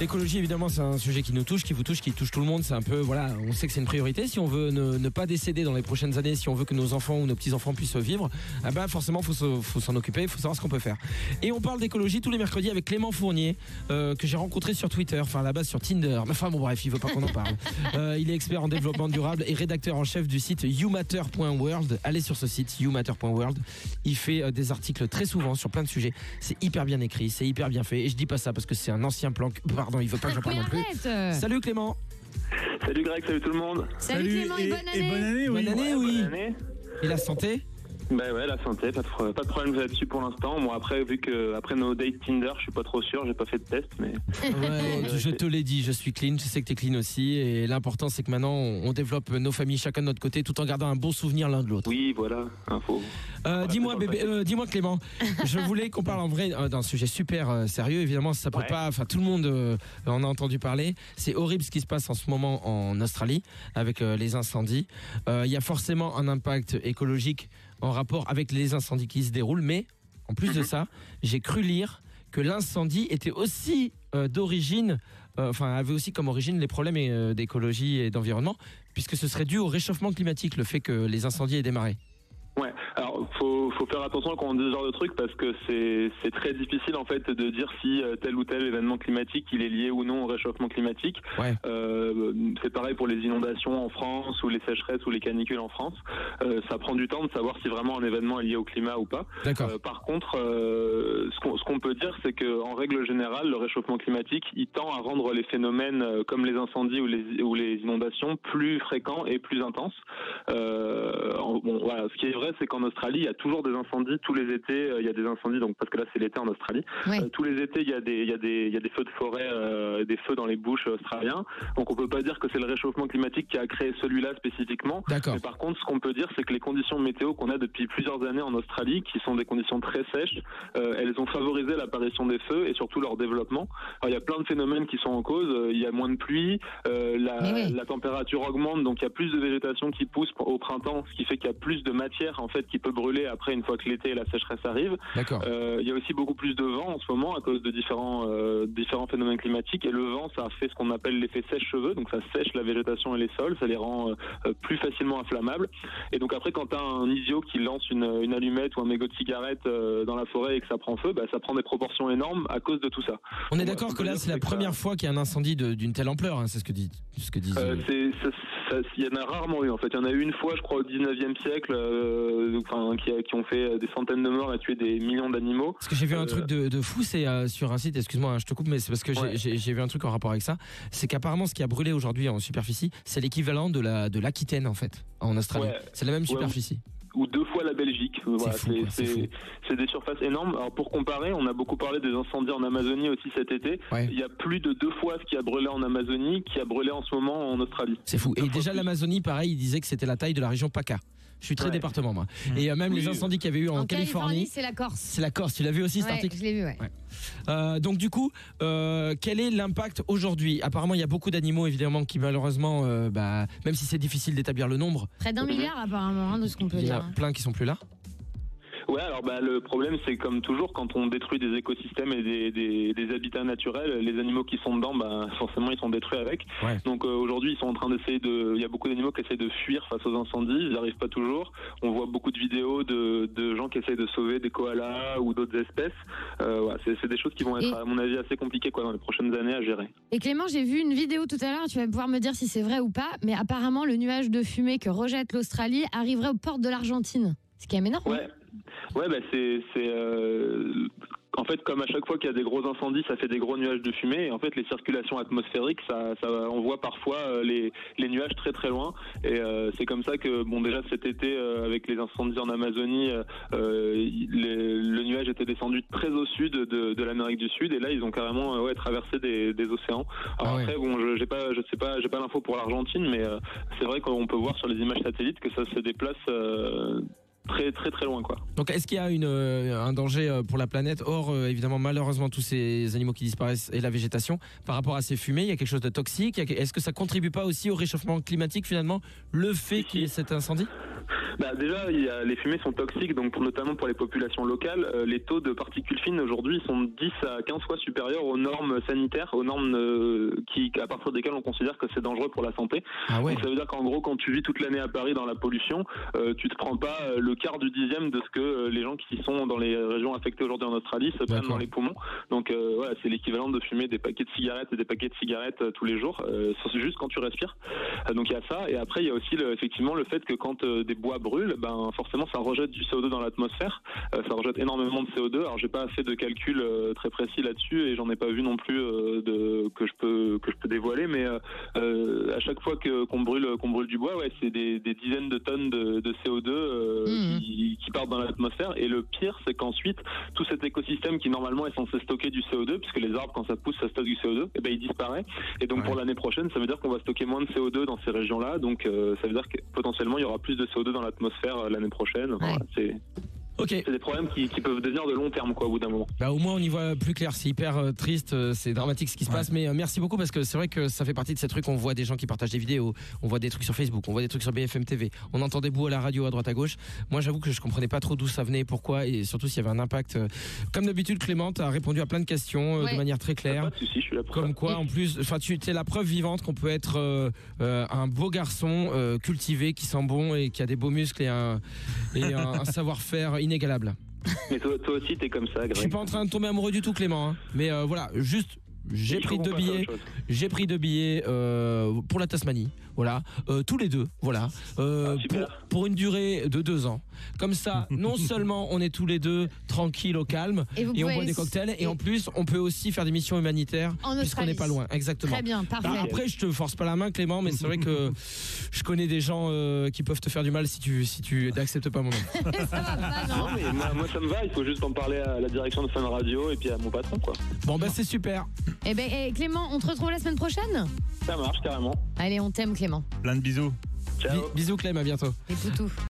L'écologie, évidemment, c'est un sujet qui nous touche, qui vous touche, qui touche tout le monde. C'est un peu, voilà, on sait que c'est une priorité. Si on veut ne, ne pas décéder dans les prochaines années, si on veut que nos enfants ou nos petits-enfants puissent vivre, ah bah forcément, faut se- faut s'en occuper, il faut savoir ce qu'on peut faire. Et on parle d'écologie tous les mercredis avec Clément Fournier, euh, que j'ai rencontré sur Twitter, enfin à la base sur Tinder. Mais Enfin bon, bref, il veut pas qu'on en parle. Euh, il est expert en développement durable et rédacteur en chef du site youmatter.world. Allez sur ce site, youmatter.world. Il fait euh, des articles très souvent sur plein de sujets. C'est hyper bien écrit, c'est hyper bien fait. Et je dis pas ça parce que c'est un ancien plan. que- Pardon, il veut pas que j'en parle non plus. Salut Clément. Salut Greg, salut tout le monde. Salut, Clément et, bonne année. bonne année, oui. Bonne année, oui. Bonne année. Et la santé Bah ouais, la santé, pas de, pro- pas de problème là-dessus pour l'instant. Bon après, vu que après nos dates Tinder, je suis pas trop sûr, j'ai pas fait de test, mais Ouais, je te l'ai dit, je suis clean, je sais que tu es clean aussi. Et l'important, c'est que maintenant, on développe nos familles chacun de notre côté tout en gardant un bon souvenir l'un de l'autre. oui, voilà, info. Euh, dis-moi, bébé, euh, dis-moi Clément, je voulais qu'on parle en vrai euh, d'un sujet super euh, sérieux. Évidemment, ça peut Ouais. pas. Enfin, tout le monde euh, en a entendu parler. C'est horrible ce qui se passe en ce moment en Australie avec euh, les incendies. Euh, Il y a forcément un impact écologique en rapport avec les incendies qui se déroulent, mais en plus de Mhm. ça, j'ai cru lire que l'incendie était aussi euh, d'origine, euh, enfin avait aussi comme origine les problèmes euh, d'écologie et d'environnement, puisque ce serait dû au réchauffement climatique, le fait que les incendies aient démarré. Ouais, alors faut, faut faire attention quand on dit ce genre de truc parce que c'est très difficile en fait de dire si euh, tel ou tel événement climatique il est lié ou non au réchauffement climatique. Ouais. Euh, c'est pareil pour les inondations en France ou les sécheresses ou les canicules en France. Euh, ça prend du temps de savoir si vraiment un événement est lié au climat ou pas. Euh, par contre, euh, ce qu'on qu'on peut dire, c'est que en règle générale, le réchauffement climatique, il tend à rendre les phénomènes euh, comme les incendies ou les, ou les inondations plus fréquents et plus intenses. Euh, en- bon, voilà, ce qui est vrai, c'est qu'en Australie, il y a toujours des incendies tous les étés. euh, Il y a des incendies, donc parce que là, c'est l'été en Australie. Ouais. Euh, tous les étés, il y a des, il y a des, il y a des feux de forêt, euh, des feux dans les bouches australiens. Donc, on peut pas dire que c'est le réchauffement climatique qui a créé celui-là spécifiquement. D'accord. Mais par contre, ce qu'on peut dire, c'est que les conditions météo qu'on a depuis plusieurs années en Australie, qui sont des conditions très sèches, euh, elles ont favorisé l'apparition des feux et surtout leur développement. Alors, il y a plein de phénomènes qui sont en cause. Il y a moins de pluie, euh, la, oui. la température augmente, donc il y a plus de végétation qui pousse au printemps, ce qui fait qu'il y a plus de matière en fait qui peut brûler après une fois que l'été et la sécheresse arrivent. Euh, il y a aussi beaucoup plus de vent en ce moment à cause de différents euh, différents phénomènes climatiques et le vent ça fait ce qu'on appelle l'effet sèche-cheveux donc ça sèche la végétation et les sols ça les rend euh, plus facilement inflammables et donc après quand tu as un idiot qui lance une, une allumette ou un mégot de cigarette dans la forêt et que ça prend feu bah, ça prend des proportions énormes à cause de tout ça On est Ouais, d'accord que là, c'est la première fois qu'il y a un incendie d'une telle ampleur, hein, c'est ce que dit, ce que disent. Euh, il y en a rarement eu en fait. Il y en a eu une fois, je crois, au 19e siècle, euh, enfin, qui, a- qui ont fait des centaines de morts et tué des millions d'animaux. Parce que j'ai vu un Euh, truc de, de fou, c'est euh, sur un site, excuse-moi, hein, je te coupe, mais c'est parce que j'ai- Ouais. vu un truc en rapport avec ça. C'est qu'apparemment, ce qui a brûlé aujourd'hui en superficie, c'est l'équivalent de la de l'Aquitaine en fait, en Australie. Ouais. C'est la même Ouais, superficie. ou deux fois la Belgique. Voilà, c'est des surfaces énormes. Alors pour comparer, on a beaucoup parlé des incendies en Amazonie aussi cet été. Ouais. Il y a plus de deux fois ce qui a brûlé en Amazonie qui a brûlé en ce moment en Australie. C'est fou. Et Deux déjà l'Amazonie, pareil, il disait que c'était la taille de la région PACA. Je suis très Ouais. département moi. Et euh, même Oui. les incendies qu'il y avait eu en, En Californie, c'est la Corse. c'est la Corse. Tu l'as vu aussi cet Ouais, article je l'ai vu, ouais. Euh, donc du coup, euh, quel est l'impact aujourd'hui? Apparemment, il y a beaucoup d'animaux évidemment qui malheureusement, euh, bah, même si c'est difficile d'établir le nombre, Près d'un milliard, apparemment, hein, de ce qu'on peut il y dire. a plein qui sont plus là. Ouais, alors bah, le problème c'est comme toujours quand on détruit des écosystèmes et des, des, des habitats naturels, les animaux qui sont dedans, bah, forcément ils sont détruits avec. Ouais. Donc euh, aujourd'hui ils sont en train d'essayer de, il y a beaucoup d'animaux qui essaient de fuir face aux incendies, ils n'y arrivent pas toujours. On voit beaucoup de vidéos de, de gens qui essayent de sauver des koalas ou d'autres espèces. Euh, voilà, c'est c'est des choses qui vont être Et- à mon avis assez compliquées quoi dans les prochaines années à gérer. Et Clément, j'ai vu une vidéo tout à l'heure, tu vas pouvoir me dire si c'est vrai ou pas, mais apparemment, le nuage de fumée que rejette l'Australie arriverait aux portes de l'Argentine. C'est quand même énorme. hein. Ouais, ouais, bah c'est c'est euh, en fait comme à chaque fois qu'il y a des gros incendies, ça fait des gros nuages de fumée. Et en fait, les circulations atmosphériques, ça, ça on voit parfois euh, les les nuages très très loin. Et euh, c'est comme ça que bon déjà cet été euh, avec les incendies en Amazonie, euh, euh, les- le nuage était descendu très au sud de, de l'Amérique du Sud. Et là, ils ont carrément ouais traversé des, des océans. Alors Ah après, bon, je j'ai pas, je sais pas, j'ai pas l'info pour l'Argentine, mais euh, c'est vrai qu'on peut voir sur les images satellites que ça se déplace. Très loin. Donc est-ce qu'il y a euh, un danger euh, pour la planète, hors euh, évidemment malheureusement tous ces animaux qui disparaissent et la végétation, par rapport à ces fumées Il y a quelque chose de toxique? Est-ce que ça contribue pas aussi au réchauffement climatique finalement, le fait qu'il y ait cet incendie? Bah, déjà, il y a- les fumées sont toxiques, donc pour- notamment pour les populations locales, euh, les taux de particules fines aujourd'hui sont 10 à 15 fois supérieurs aux normes sanitaires, aux normes euh, qui, à partir desquelles on considère que c'est dangereux pour la santé. Ah ouais Donc ça veut dire qu'en gros, quand tu vis toute l'année à Paris dans la pollution, euh, tu te prends pas euh, le quart du dixième de ce que euh, les gens qui sont dans les régions affectées aujourd'hui en Australie se prennent dans les poumons. Donc euh, voilà, c'est l'équivalent de fumer des paquets de cigarettes et des paquets de cigarettes tous les jours. Euh, c'est juste quand tu respires. Donc il y a ça. Et après, il y a aussi le- effectivement le fait que quand des bois brûlent, ben forcément ça rejette du CO2 dans l'atmosphère. Euh, ça rejette énormément de CO2. Alors j'ai pas fait de calcul euh, très précis là-dessus et j'en ai pas vu non plus euh, de que je peux que je peux dévoiler. Mais à chaque fois que qu'on brûle qu'on brûle du bois, ouais, c'est des, des dizaines de tonnes de, de CO2 euh, Mhm. qui, qui partent dans l'atmosphère. Et le pire, c'est qu'ensuite tout cet écosystème qui normalement est censé stocker du CO2, puisque les arbres quand ça pousse, ça stocke du CO2, et ben il disparaît. Et donc Ouais. pour l'année prochaine, ça veut dire qu'on va stocker moins de CO2 dans ces régions-là. Donc euh, ça veut dire que potentiellement il y aura plus de CO2 dans l'atmosphère euh, l'année prochaine. Ouais. C'est Ok, c'est des problèmes qui, qui peuvent devenir de long terme quoi au bout d'un moment. bah, au moins on y voit plus clair, c'est hyper euh, triste, euh, c'est dramatique ce qui se Ouais. passe, mais euh, merci beaucoup parce que c'est vrai que ça fait partie de ces trucs, on voit des gens qui partagent des vidéos, on voit des trucs sur Facebook, on voit des trucs sur BFM TV, on entend des bouts à la radio à droite à gauche. Moi j'avoue que je comprenais pas trop d'où ça venait, pourquoi, et surtout s'il y avait un impact. Comme d'habitude Clément a répondu à plein de questions Ouais. de manière très claire. Pas je suis là pour Comme quoi, en plus, enfin, tu es la preuve vivante qu'on peut être euh, euh, un beau garçon euh, cultivé, qui sent bon et qui a des beaux muscles et un, et un, un savoir-faire inégalable. Mais toi, toi aussi t'es comme ça, Je suis Greg. pas en train de tomber amoureux du tout, Clément. hein. Mais euh, voilà, juste, j'ai pris deux billets. J'ai pris deux billets pour la Tasmanie, voilà, Euh, tous les deux, voilà, Euh, Ah, pour, pour une durée de deux ans. Comme ça, non seulement on est tous les deux tranquilles au calme Et on boit des cocktails, et en plus on peut aussi faire des missions humanitaires puisqu'on n'est pas loin, exactement. Très bien, Bah, parfait. après, je te force pas la main, Clément, mais c'est vrai que je connais des gens euh, qui peuvent te faire du mal si tu si tu n'acceptes pas mon nom. ça va pas, non Non mais moi, moi, ça me va, il faut juste en parler à la direction de Fun Radio et puis à mon patron quoi. Bon bah c'est super. Eh ben, eh, Clément, on te retrouve la semaine prochaine? Ça marche carrément. Allez, on t'aime, Clément. Plein de bisous. Ciao. Bi- bisous Clem, à bientôt. Et toutou.